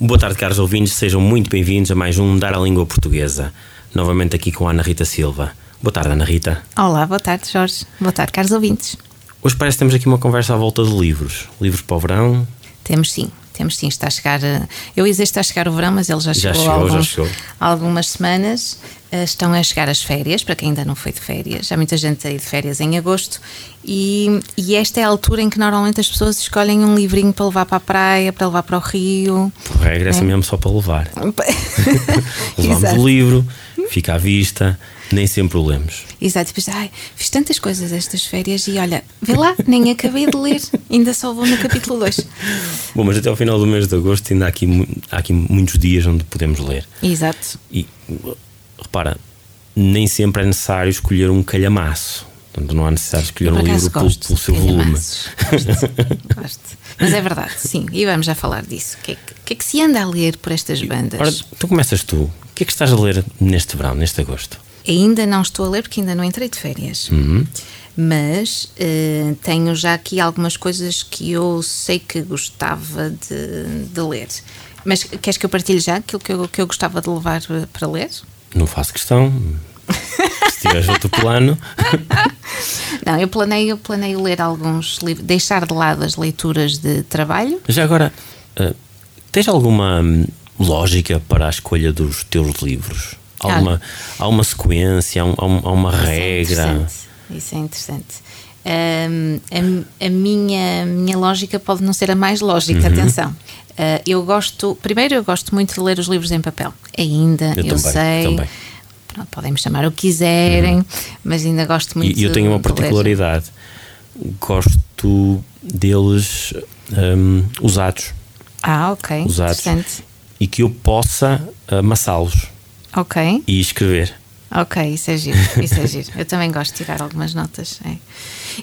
Boa tarde, caros ouvintes, sejam muito bem-vindos a mais um Dar à Língua Portuguesa. Novamente aqui com a Ana Rita Silva. Boa tarde, Ana Rita. Olá, boa tarde, Jorge. Boa tarde, caros ouvintes. Hoje parece que temos aqui uma conversa à volta de livros. Livros para o verão. Temos sim, temos sim. Está a chegar. eh, Eu ia dizer que está a chegar o verão, mas ele já Já chegou, chegou, há, já chegou. há algumas semanas. Eh, Estão a chegar as férias, para quem ainda não foi de férias. Já muita gente aí de férias em agosto. E, e esta é a altura em que normalmente as pessoas escolhem um livrinho para levar para a praia, para levar para o rio. Por regra, é mesmo só para levar. Levamos o livro, fica à vista, nem sempre o lemos. Exato, depois, ai, fiz tantas coisas estas férias e olha, vê lá, nem acabei de ler, ainda só vou no capítulo 2. Bom, mas até ao final do mês de agosto ainda há aqui, há aqui muitos dias onde podemos ler. Exato. E repara, nem sempre é necessário escolher um calhamaço. Portanto, não há necessidade de escolher um livro pelo, pelo seu volume. Gosto, gosto. Mas é verdade, sim, e vamos já falar disso. O que, é que, que é que se anda a ler por estas bandas? Ora, tu começas tu. O que é que estás a ler neste verão, neste agosto? Ainda não estou a ler porque ainda não entrei de férias. Uhum. Mas eh, tenho já aqui algumas coisas que eu sei que gostava de, de ler. Mas queres que eu partilhe já aquilo que eu, que eu gostava de levar eh, para ler? Não faço questão. Se tiveres outro plano. Não, eu planeio, eu planeio ler alguns livros, deixar de lado as leituras de trabalho. Já agora, eh, tens alguma hum, lógica para a escolha dos teus livros? Alguma, há uma sequência, há, um- há um- há uma Isso é regra? interessante. Isso é interessante. Ahm, a, a minha, minha lógica pode não ser a mais lógica, Uhum. atenção. Ah, eu gosto, primeiro, eu gosto muito de ler os livros em papel. Ainda, Eu eu, também, sei. também. Pronto, podem me chamar o que quiserem, mas ainda gosto muito E eu tenho uma de ler. particularidade. Gosto deles hum, usados Ah, ok. Usados. Interessante. E que eu possa amassá-los Ok. e escrever. Ok, isso é giro, isso é giro. Eu também gosto de tirar algumas notas. é.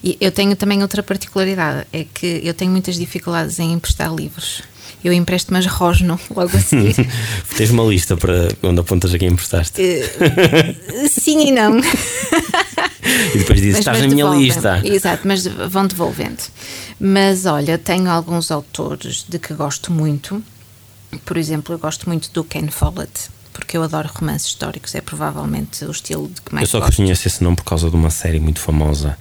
E eu tenho também outra particularidade, é que eu tenho muitas dificuldades em emprestar livros. Eu empresto, mas rosno logo a seguir. Tens uma lista para onde apontas a quem emprestaste. Eh, Sim e não. E depois dizes: estás na minha lista. Exato, mas vão devolvendo. Mas olha, tenho alguns autores de que gosto muito. Por exemplo, eu gosto muito do Ken Follett, porque eu adoro romances históricos. É provavelmente o estilo de que mais Eu só gosto. conheço esse nome por causa de uma série muito famosa.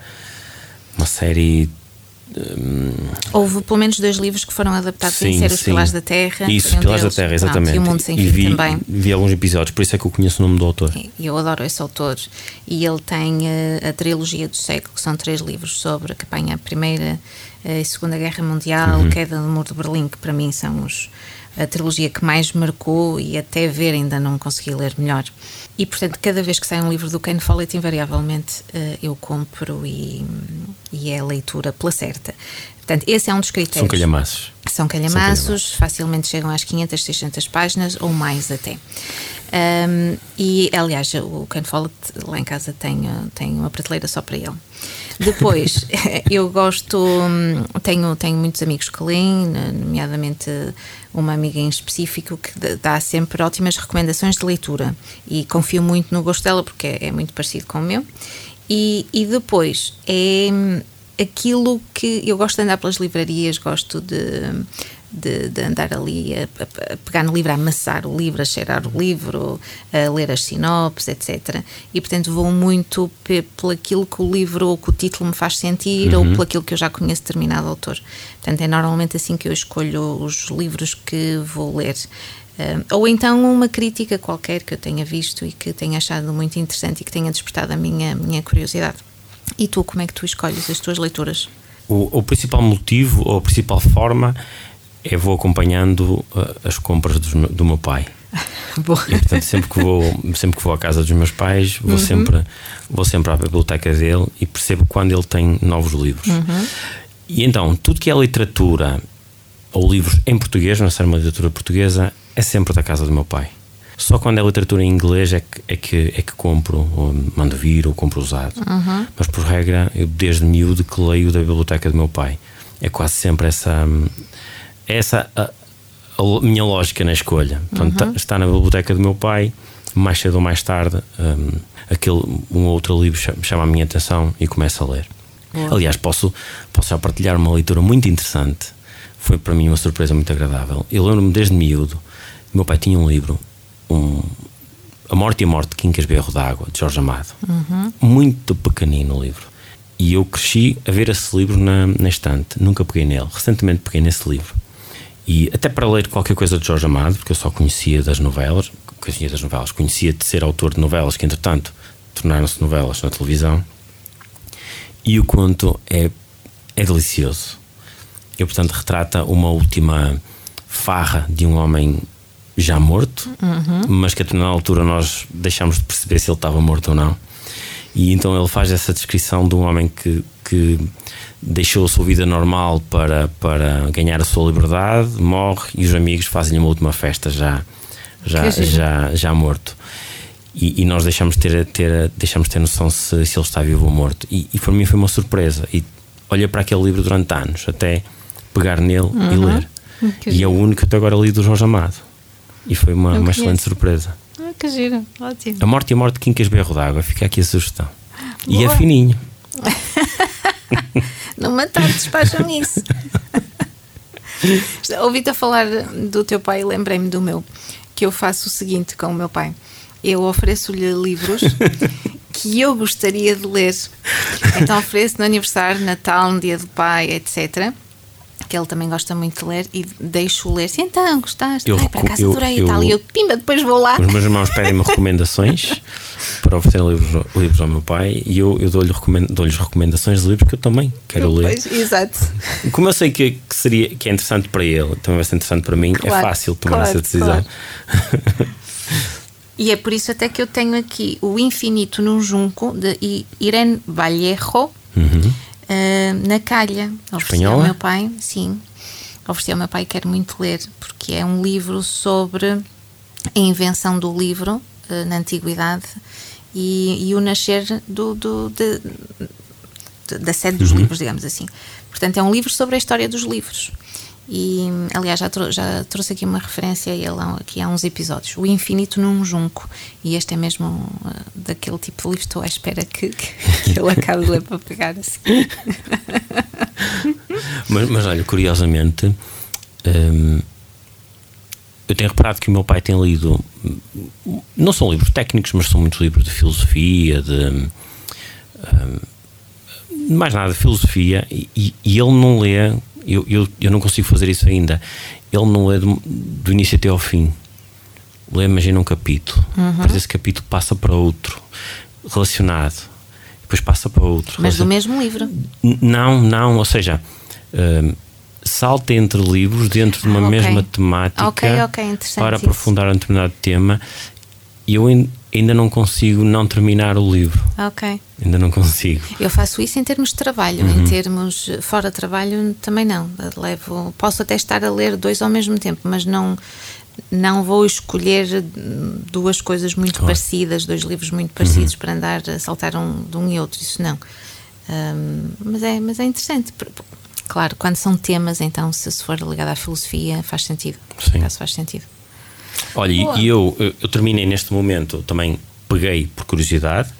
Uma série. Houve pelo menos dois livros que foram adaptados em Sim, série Os sim. Pilares da Terra. Isso, um Pilares da deles. Terra, Pronto, exatamente. e o Mundo Sem E Fim vi, também. vi alguns episódios, por isso é que eu conheço o nome do autor. E eu adoro esse autor. E ele tem eh, a trilogia do século, que são três livros sobre a campanha Primeira eh, e Segunda Guerra Mundial, Uhum. Queda do Muro de Berlim, que para mim são os, a trilogia que mais marcou e até ver ainda não consegui ler melhor. E portanto, cada vez que sai um livro do Ken Follett, invariavelmente eh, eu compro e, e é a leitura pela certa. Portanto, esse é um dos critérios. São calhamaços. São calhamaços, facilmente chegam às 500, 600 páginas ou mais até. Um, e aliás, o Ken Follett lá em casa tem, uh, tem uma prateleira só para ele. Depois, eu gosto, hum, tenho, tenho muitos amigos que leem, nomeadamente uma amiga em específico que dá sempre ótimas recomendações de leitura e confio muito no gosto dela porque é, é muito parecido com o meu. E, e depois é hum, aquilo que eu gosto de andar pelas livrarias, gosto de, de, de andar ali a, a- a pegar no livro, a amassar o livro, a cheirar o livro, a ler as sinopses, etc. E portanto vou muito pe- pelo aquilo que o livro ou que o título me faz sentir ou pelo aquilo que eu já conheço de determinado autor. Portanto, é normalmente assim que eu escolho os livros que vou ler. Ah, ou então uma crítica qualquer que eu tenha visto e que tenha achado muito interessante e que tenha despertado a minha, minha curiosidade. E tu, como é que tu escolhes as tuas leituras? O, o principal motivo ou a principal forma é vou acompanhando uh, as compras me- do meu pai. Boa. E portanto, sempre que vou, sempre que vou à casa dos meus pais, vou sempre vou sempre à biblioteca dele e percebo quando ele tem novos livros. E então, tudo que é literatura ou livros em português, não ser uma literatura portuguesa, é sempre da casa do meu pai. Só quando é literatura em inglês é que, é que, é que compro, ou mando vir ou compro usado. Uhum. Mas por regra, eu desde miúdo que leio da biblioteca do meu pai. É quase sempre essa, essa a, a minha lógica na escolha. Portanto, uhum. está na biblioteca do meu pai, mais cedo ou mais tarde, um, aquele, um outro livro chama a minha atenção e começo a ler. Aliás, posso, posso já partilhar uma leitura muito interessante. Foi para mim uma surpresa muito agradável. Eu lembro-me desde miúdo, meu pai tinha um livro um, A Morte e a Morte de Quincas Berro d'Água, de Jorge Amado. Uhum. Muito pequenino o livro. E eu cresci a ver esse livro na, na estante. Nunca peguei nele. Recentemente peguei nesse livro. E até para ler qualquer coisa de Jorge Amado, porque eu só conhecia das novelas, conhecia das novelas, conhecia de ser autor de novelas que, entretanto, tornaram-se novelas na televisão. E o conto é, é delicioso. E, portanto, retrata uma última farra de um homem já morto, uhum. mas que a determinada altura nós deixamos de perceber se ele estava morto ou não. E então ele faz essa descrição de um homem que, que deixou a sua vida normal para, para ganhar a sua liberdade, morre e os amigos fazem-lhe uma última festa já, já, já, já morto. E, e, nós deixamos ter, ter, deixamos ter noção se, se ele está vivo ou morto. E, e para mim foi uma surpresa. E olha para aquele livro durante anos, até pegar nele uhum. e ler. Que e giro. é o único que até agora li do Jorge Amado. E foi uma, uma excelente surpresa. Ah, que giro, ótimo. A Morte e a Morte de Quincas Berro d'Água, fica aqui a sugestão. Boa. E é fininho. Não matar, despacham isso. Ouvi-te a falar do teu pai e lembrei-me do meu. Que eu faço o seguinte com o meu pai: eu ofereço-lhe livros que eu gostaria de ler. Então ofereço no aniversário, Natal, no dia do pai, etc que ele também gosta muito de ler e deixo-o ler. Então, gostaste? Eu, Ai, para casa adorei eu, e tal. E eu, pimba, depois vou lá. Os meus irmãos pedem-me recomendações para oferecer livros, livros ao meu pai e eu, eu dou-lhes dou recomendações de livros que eu também quero ler. Pois, exato. Como eu sei que, que, seria, que é interessante para ele, também vai ser interessante para mim, é claro, é fácil tomar claro, essa decisão. Claro. E é por isso até que eu tenho aqui O Infinito num Junco, de Irene Vallejo. Uhum uh, na calha. Ofereci ao meu pai, sim. Ofereci ao meu pai, quero muito ler, porque é um livro sobre a invenção do livro uh, na antiguidade e, e, o nascer do, do de, de, da sede dos uhum. livros, digamos assim. Portanto, é um livro sobre a história dos livros. E, aliás, já, trou já trouxe aqui uma referência a ele aqui há uns episódios. O Infinito num Junco. E este é mesmo uh, daquele tipo de livro. Estou à espera que, que, que ele acabe de ler para pegar assim. mas, mas, olha, curiosamente, hum, eu tenho reparado que o meu pai tem lido. Não são livros técnicos, mas são muitos livros de filosofia, de. Hum, mais nada, filosofia. E, e ele não lê eu, eu, eu não consigo fazer isso ainda. Ele não lê do, do início até ao fim. Lê, imagina um capítulo. Uhum. Depois esse capítulo passa para outro, relacionado. Depois passa para outro. Mas do mesmo livro? Não, não. Ou seja, uh, salta entre livros dentro de uma ah, okay. mesma temática okay, okay, para aprofundar um determinado tema. E eu ainda não consigo não terminar o livro. Ok. Ainda não consigo. Eu faço isso em termos de trabalho, uhum. em termos fora de trabalho também não. Levo, posso até estar a ler dois ao mesmo tempo, mas não não vou escolher duas coisas muito claro. parecidas, dois livros muito parecidos uhum. para andar a saltar um, de um e outro, isso não. Um, mas, é, mas é interessante. Claro, quando são temas, então, se, for ligado à filosofia, faz sentido. Sim. Caso faz sentido. Olha, e eu, eu terminei neste momento, também peguei por curiosidade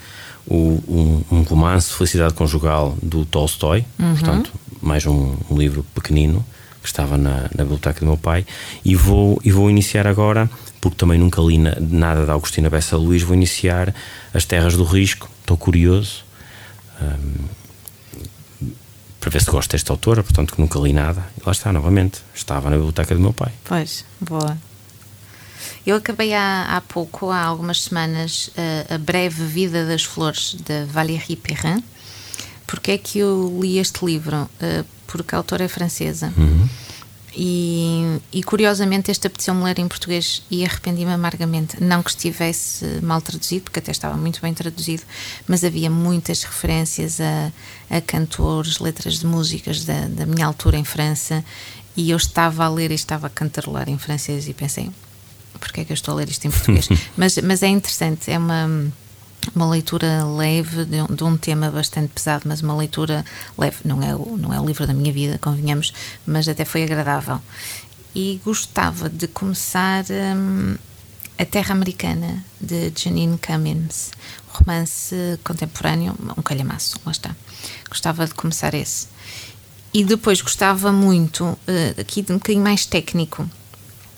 o, um, um, romance Felicidade Conjugal do Tolstói, uhum. portanto, mais um, um, livro pequenino que estava na, na, biblioteca do meu pai, e vou, e vou iniciar agora, porque também nunca li na, nada da Agostina Bessa Luís, vou iniciar As Terras do Risco, estou curioso. Um, para ver se gosto desta autora, portanto que nunca li nada. E lá está, novamente, estava na biblioteca do meu pai. Pois, boa. Eu acabei há, há pouco, há algumas semanas, a, a breve vida das flores de Valérie Perrin. Porque é que eu li este livro? Uh, porque a autora é francesa. Uhum. e, e, curiosamente este apeteceu-me ler em português e arrependi-me amargamente. Não que estivesse mal traduzido, porque até estava muito bem traduzido, mas havia muitas referências a, a cantores, letras de músicas da, da minha altura em França e eu estava a ler e estava a cantarolar em francês e pensei, porque é que eu estou a ler isto em português? mas, mas é interessante, é uma uma leitura leve de um, de um, tema bastante pesado, mas uma leitura leve. Não é, o, não é o livro da minha vida, convenhamos, mas até foi agradável. E gostava de começar hum, A Terra Americana, de Janine Cummins, romance contemporâneo, um calhamaço, lá está. Gostava de começar esse. E depois gostava muito, uh, aqui de um bocadinho mais técnico,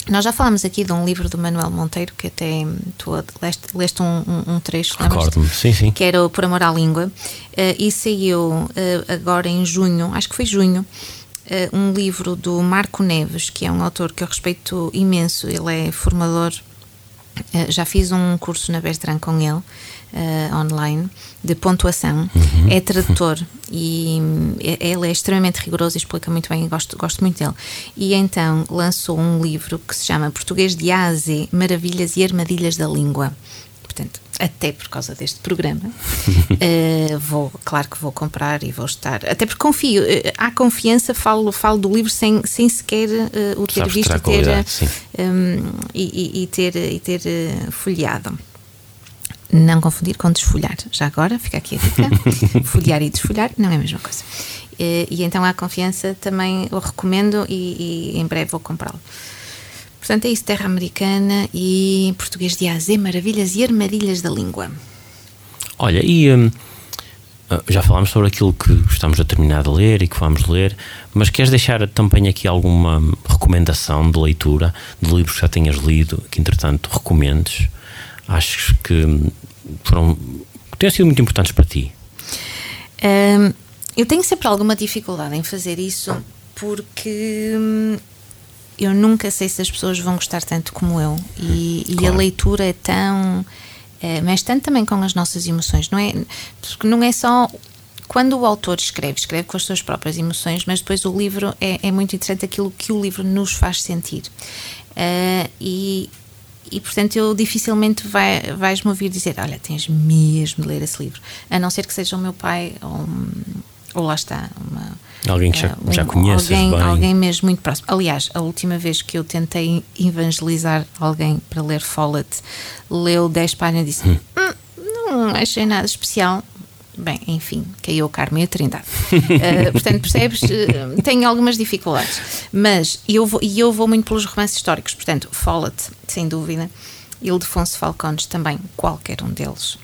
nós já falámos aqui de um livro do Manuel Monteiro que até tu leste, leste um, um, um trecho, Recordo-me, sim, sim. Que era o Por Amor à Língua. Uh, e saiu uh, agora em junho, acho que foi junho, uh, um livro do Marco Neves, que é um autor que eu respeito imenso. Ele é formador, já fiz um curso na Bertrand com ele uh, online de pontuação, uhum. é tradutor e é, ele é extremamente rigoroso e explica muito bem, gosto, gosto muito dele. E então lançou um livro que se chama Português de A a Z, Maravilhas e Armadilhas da Língua. Portanto, até por causa deste programa, uh, vou, claro que vou comprar e vou estar. Até porque confio, uh, há confiança, falo, falo do livro sem, sem sequer uh, o ter Sabes visto ter, um, e, e, ter, e ter folheado. Não confundir com desfolhar. Já agora, fica aqui a dica. Folhear e desfolhar não é a mesma coisa. E, e então, a confiança também o recomendo e, e em breve vou comprá-lo. Portanto, é isso, terra americana e português de AZ, maravilhas e armadilhas da língua. Olha, e hum, ah, já falámos sobre aquilo que estamos a terminar de ler e que vamos ler, mas queres deixar também aqui alguma recomendação de leitura de livros que já tenhas lido, que entretanto recomendes? Acho que foram têm sido muito importantes para ti? Um, eu tenho sempre alguma dificuldade em fazer isso porque hum, eu nunca sei se as pessoas vão gostar tanto como eu e, claro. e a leitura é tão é, mexe tanto também com as nossas emoções não é porque não é só quando o autor escreve, escreve com as suas próprias emoções, mas depois o livro é, é muito interessante aquilo que o livro nos faz sentir. Uh, e e portanto eu dificilmente vai, vais-me ouvir dizer olha, tens mesmo de ler esse livro a não ser que seja o meu pai ou, ou lá está uma, alguém que já, uh, um, já conheces alguém, bem. alguém mesmo muito próximo aliás, a última vez que eu tentei evangelizar alguém para ler Follett leu 10 páginas e disse hum. Hum, não achei nada especial Bem, enfim, caiu o Carmo e a Trindade. Uh, portanto, percebes? Uh, tenho algumas dificuldades. Mas eu vou, e eu vou muito pelos romances históricos. Portanto, Follett, sem dúvida. Ildefonso Falcones também, qualquer um deles.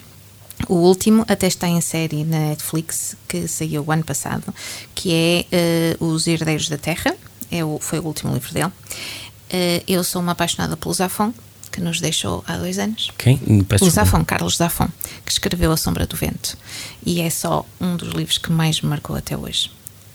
O último até está em série na Netflix, que saiu o ano passado, que é uh, Os Herdeiros da Terra. É o, foi o último livro dele. eu sou uma apaixonada pelo Zafon, que nos deixou há dois anos. Quem? Peço o Zafon, Carlos Zafon, que escreveu A Sombra do Vento. E é só um dos livros que mais me marcou até hoje.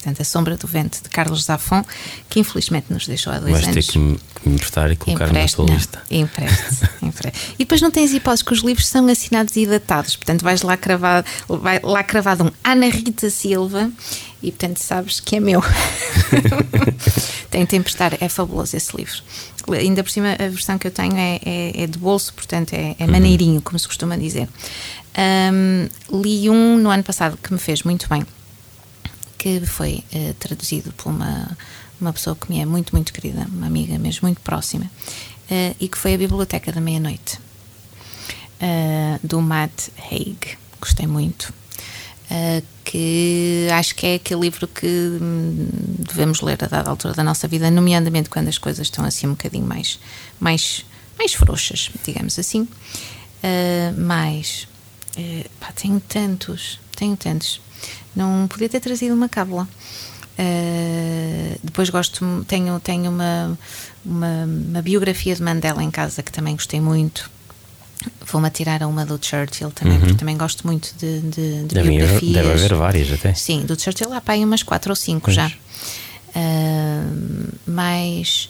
Portanto, A Sombra do Vento, de Carlos Zafon, que infelizmente nos deixou há dois Vais anos. Vais ter que me, que emprestar e colocar Empreste, na tua lista. Empreste, empreste. E depois não tens hipótese que os livros são assinados e datados. Portanto, vais lá cravado, vai lá cravado um Ana Rita Silva e portanto sabes que é meu. Tem de emprestar, é fabuloso esse livro ainda por cima a versão que eu tenho é, é, é de bolso, portanto é, é maneirinho, como se costuma dizer. Um, li um no ano passado que me fez muito bem, que foi uh, traduzido por uma, uma pessoa que me é muito, muito querida, uma amiga mesmo muito próxima, uh, e que foi a Biblioteca da Meia-Noite, uh, do Matt Haig. Gostei muito. Que acho que é aquele livro que hum, devemos ler a dada altura da nossa vida, nomeadamente quando as coisas estão assim um bocadinho mais, mais, mais frouxas, digamos assim. Uh, mas uh, pá, tenho tantos, tenho tantos. Não podia ter trazido uma cábula. Uh, depois gosto, tenho, tenho uma, uma, uma biografia de Mandela em casa que também gostei muito Vou-me atirar a uma do Churchill também, uhum. porque também gosto muito de, de, de deve biografias. Deve haver várias até. Sim, do Churchill há para aí umas quatro ou cinco pois. já. Uh, mas.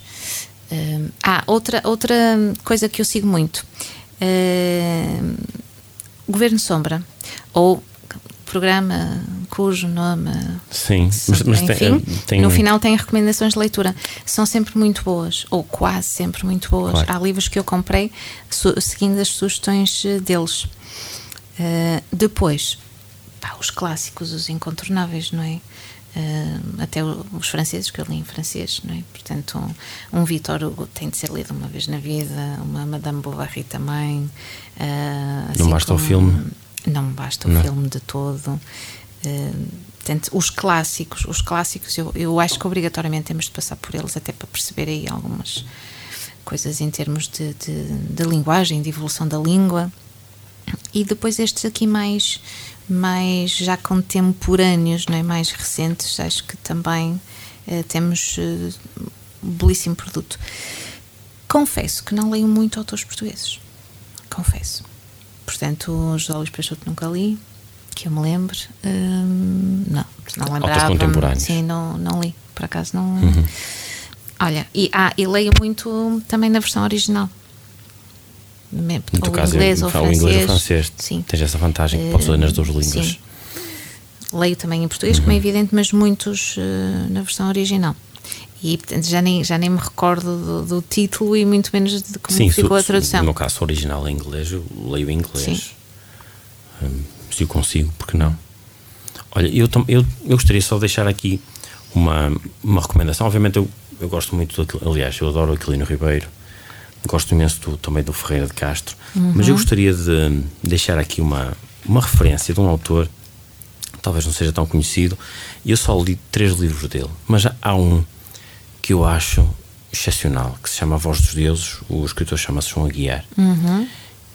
Uh, ah, outra, outra coisa que eu sigo muito: Governo Sombra, ou programa cujo nome. Sim, mas, mas enfim, tem, tem, no final tem recomendações de leitura. São sempre muito boas, ou quase sempre muito boas. Claro. Há livros que eu comprei seguindo as sugestões eh, deles. Uh, depois, pá, os clássicos, os incontornáveis, não é? Uh, até os franceses, que eu li em francês, não é? Portanto, um, um Vitor Hugo tem de ser lido uma vez na vida, uma Madame Bovary também. Uh, assim não basta como, o filme? Não basta o não. filme de todo. Uh, portanto, os clássicos, os clássicos, eu, eu acho que obrigatoriamente temos de passar por eles até para perceber aí algumas coisas em termos de, de, de linguagem, de evolução da língua. E depois estes aqui mais mais já contemporâneos, não é? mais recentes, acho que também eh, temos eh, um belíssimo produto. Confesso que não leio muito autores portugueses. Confesso. Portanto, os José Luís Peixoto nunca li, que eu me lembre. Hum, não, não lembrava. Contemporâneos. Sim, não, não li. Por acaso não. Uhum. Olha, e, ah, e leio muito também na versão original. No teu caso, inglês, ou francês. inglês ou francês. Sim. Tens essa vantagem que podes ler nas duas línguas. Sim. Leio também em português, uhum. como é evidente, mas muitos uh, na versão original. E portanto já nem, já nem me recordo do, do título e muito menos de como Sim, ficou a tradução. No meu caso, original em inglês, eu leio em inglês. Um, se eu consigo, porque não? Olha, eu, eu, eu gostaria só de deixar aqui uma, uma recomendação. Obviamente, eu, eu gosto muito, do, aliás, eu adoro o Aquilino Ribeiro Gosto imenso do, também do Ferreira de Castro, uhum. mas eu gostaria de deixar aqui uma, uma referência de um autor, talvez não seja tão conhecido, e eu só li três livros dele, mas há um que eu acho excepcional, que se chama A Voz dos Deuses, o escritor chama-se João Aguiar. Uhum.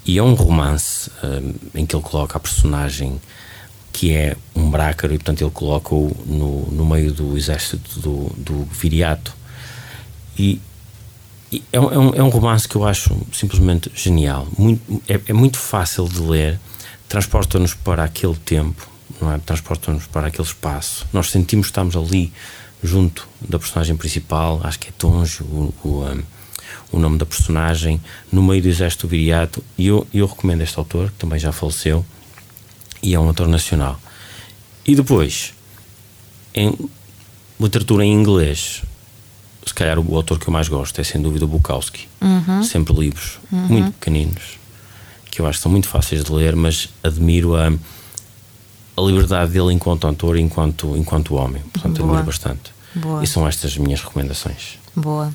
E é um romance um, em que ele coloca a personagem que é um brácaro e, portanto, ele coloca-o no, no meio do exército do, do viriato. E é, um, é um romance que eu acho simplesmente genial. Muito, é, é muito fácil de ler, transporta-nos para aquele tempo, não é? transporta-nos para aquele espaço. Nós sentimos que estamos ali junto da personagem principal, acho que é Tonjo, o, o, um, o nome da personagem, no meio do exército viriato. E eu, eu recomendo este autor, que também já faleceu, e é um autor nacional. E depois, em literatura em inglês, se calhar o autor que eu mais gosto é sem dúvida o Bukowski. Uhum. Sempre livros uhum. muito pequeninos, que eu acho que são muito fáceis de ler, mas admiro a, a liberdade dele enquanto autor e enquanto, enquanto homem. Portanto, Boa. admiro bastante. Boa. E são estas as minhas recomendações. Boa.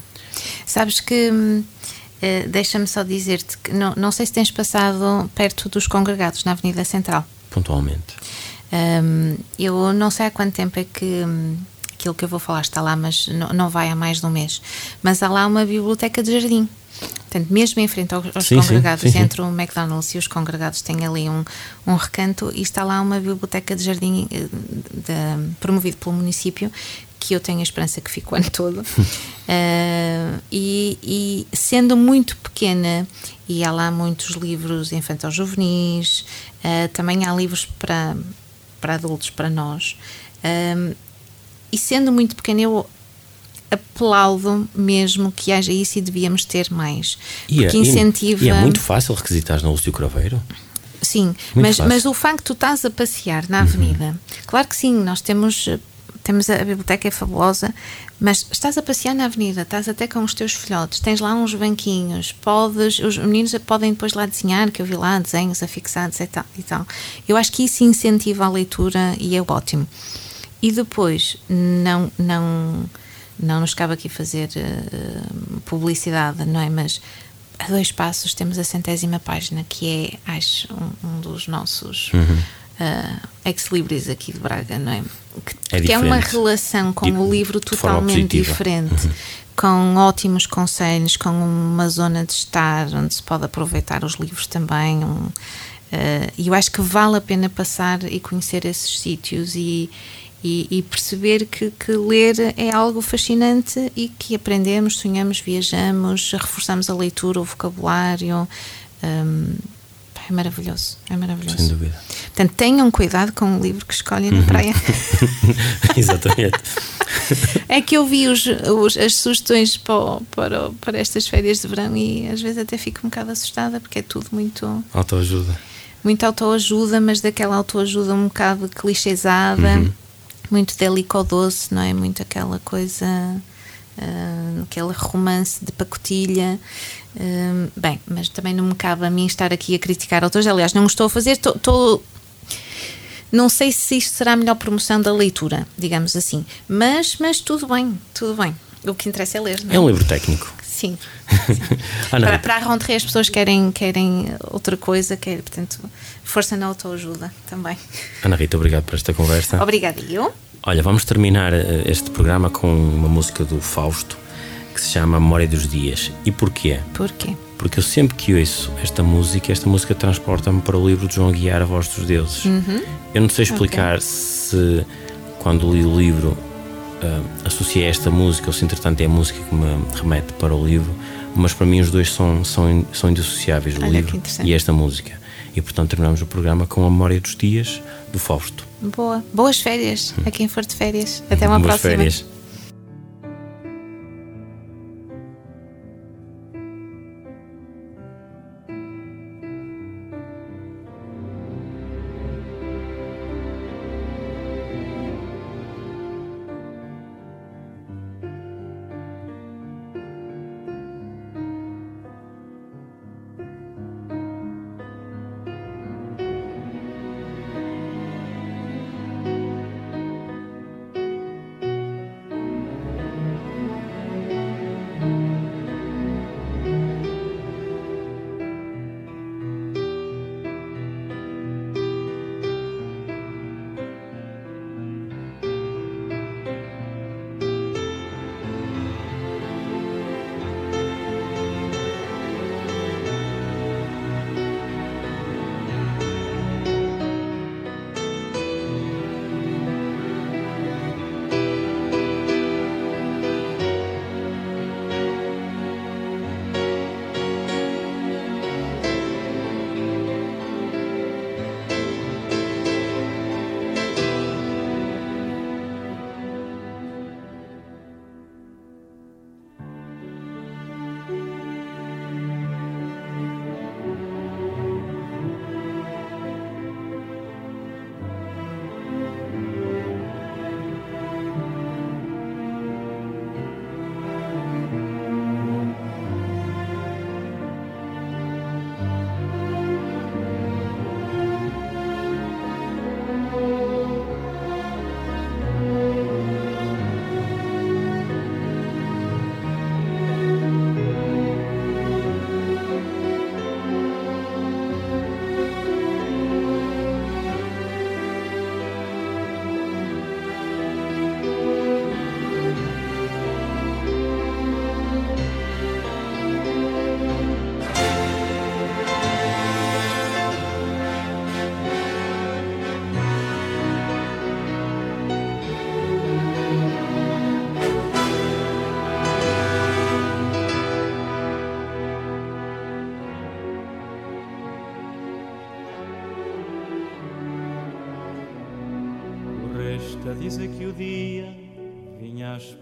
Sabes que. Uh, Deixa-me só dizer-te que não, não sei se tens passado perto dos congregados na Avenida Central. Pontualmente. Um, eu não sei há quanto tempo é que aquilo que eu vou falar está lá, mas não, não vai há mais de um mês. Mas há lá uma biblioteca de jardim. Portanto, mesmo em frente aos, sim, congregados, sim, sim, entre o McDonald's e os congregados, tem ali um, um recanto e está lá uma biblioteca de jardim eh, de, promovido pelo município que eu tenho a esperança que fique o ano todo. uh, e, e, sendo muito pequena, e há lá muitos livros infantis juvenis, uh, também há livros para, para adultos, para nós. Uh, e sendo muito pequena, eu aplaudo mesmo que haja isso e devíamos ter mais. E porque é, incentiva. E é muito fácil requisitar no Lúcio Craveiro. Sim, mas, mas o facto de tu estás a passear na avenida, uhum. claro que sim, nós temos. Temos a, biblioteca é fabulosa, mas estás a passear na avenida, estás até com os teus filhotes, tens lá uns banquinhos, podes, os meninos podem depois lá desenhar, que eu vi lá desenhos afixados e tal, e tal. Eu acho que isso incentiva a leitura e é ótimo. E depois, não, não, não nos cabe aqui fazer uh, publicidade, não é? Mas a dois passos temos a centésima página, que é, acho, um, um dos nossos uhum. Uh, ex-libris aqui de Braga, não é? Que é, que é uma relação com o livro totalmente diferente. Uhum. Com ótimos conselhos, com uma zona de estar onde se pode aproveitar os livros também. Um, uh, e eu acho que vale a pena passar e conhecer esses sítios e, e, e, perceber que, que, ler é algo fascinante e que aprendemos, sonhamos, viajamos, reforçamos a leitura, o vocabulário. Um, é maravilhoso, é maravilhoso. Sem dúvida. Portanto, tenham cuidado com o livro que escolhem na praia. Exatamente. é que eu vi os, os, as sugestões para, para, para estas férias de verão e às vezes até fico um bocado assustada porque é tudo muito. Autoajuda. muita autoajuda, mas daquela autoajuda um bocado clichêsada, uhum. muito delicadoce, não é? Muito aquela coisa, uh, aquele romance de pacotilha. Uh, bem, mas também não me cabe a mim estar aqui a criticar autores. Aliás, não estou a fazer, estou. Não sei se isto será a melhor promoção da leitura, digamos assim. Mas, mas tudo bem, tudo bem. O que interessa é ler. É? é? um livro técnico. Sim. sim. para, para a Rentrée as pessoas querem, querem outra coisa, querem, portanto, força na autoajuda também. Ana Rita, obrigado por esta conversa. Obrigada, eu. Olha, vamos terminar eh, este programa com uma música do Fausto que se chama Memória dos Dias. E porquê? Porquê? Porque eu sempre que ouço esta música, esta música transporta-me para o livro de João Guiar, A Voz dos Deuses. Uhum. Eu não sei explicar okay. se, quando li o livro, uh, associei esta música ou se, entretanto, é a música que me remete para o livro, mas para mim os dois são, são, são indissociáveis, o Olha, livro e esta música. E, portanto, terminamos o programa com a Memória dos Dias do Fausto. Boa. Boas férias a quem for de férias. Até uma Boas próxima. Férias.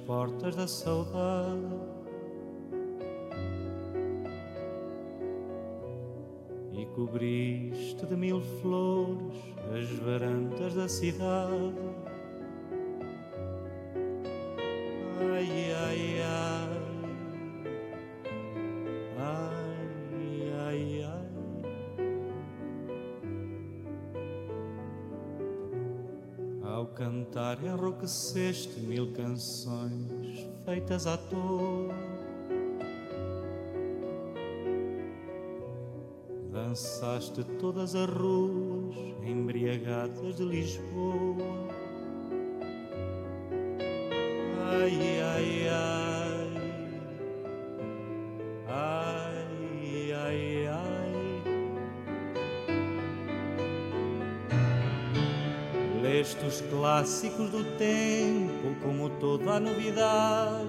Portas da saudade. E cobriste de mil flores as varandas da cidade. Ai, ai, ai. Cantar enrouqueceste mil canções feitas à toa. Dançaste todas as ruas embriagadas de Lisboa. Ai, ai, ai. Clássicos do tempo como toda a novidade.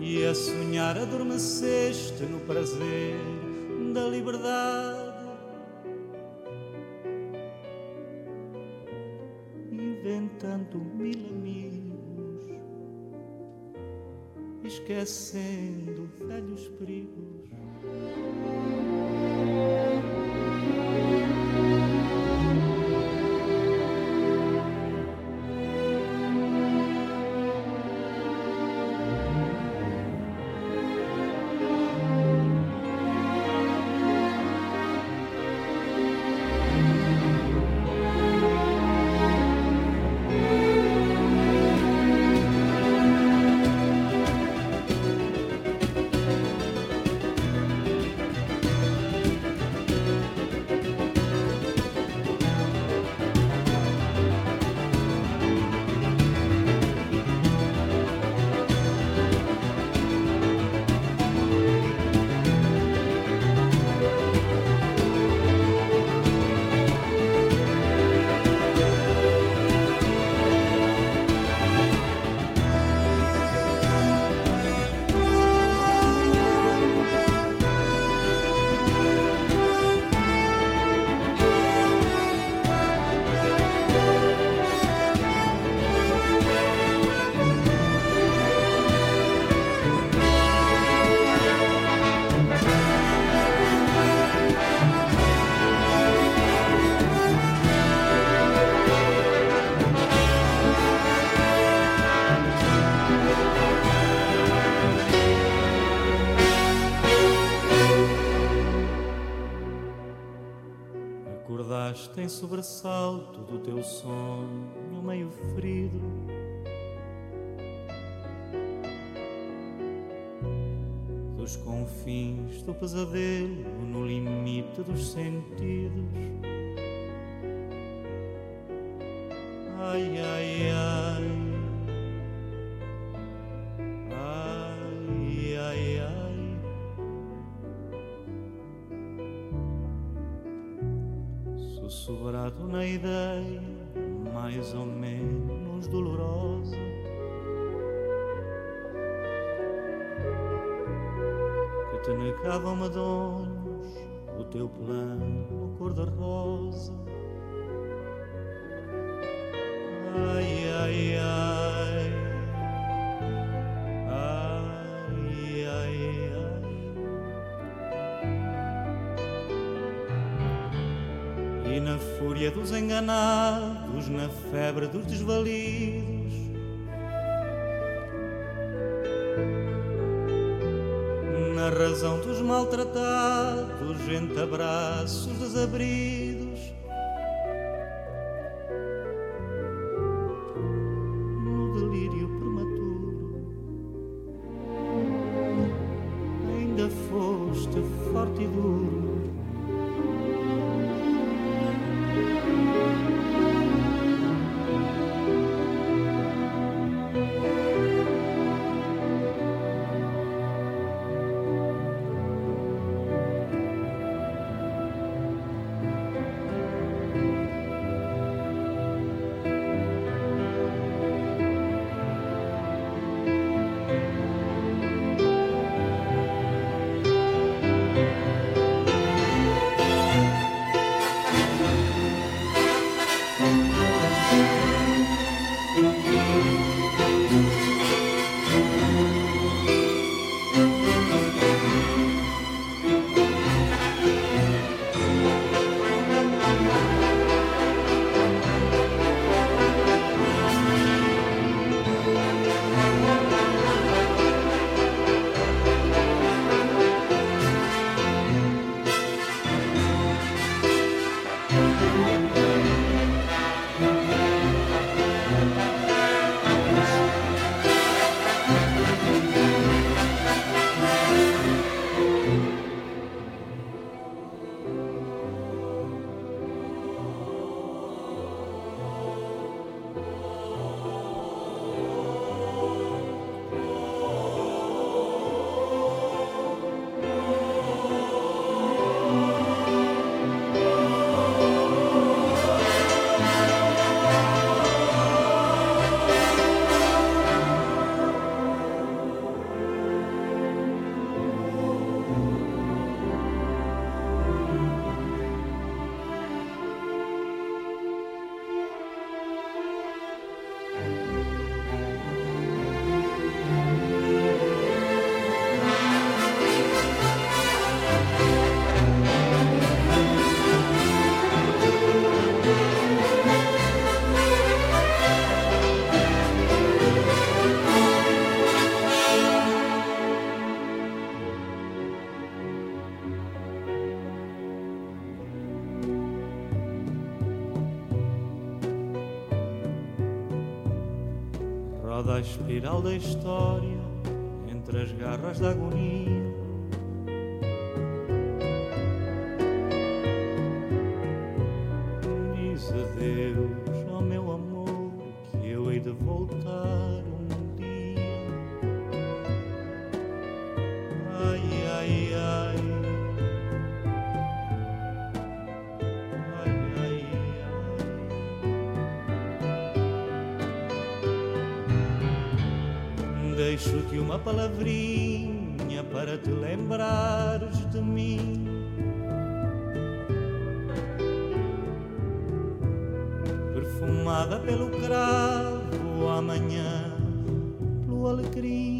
E a sonhar adormeceste no prazer da liberdade. Inventando mil amigos, esquecendo velhos perigos em sobressalto do teu sonho meio ferido. Dos confins do pesadelo no limite dos sentidos. Ai, ai, ai. Sussurrado na ideia, mais ou menos dolorosa. Que te negavam medonhos o teu plano cor-de-rosa. Enganados, na febre dos desvalidos, na razão dos maltratados, entre abraços desabridos. Espiral da história entre as garras da agonia. Uma palavrinha para te lembrares de mim. Perfumada pelo cravo, amanhã pelo alecrim.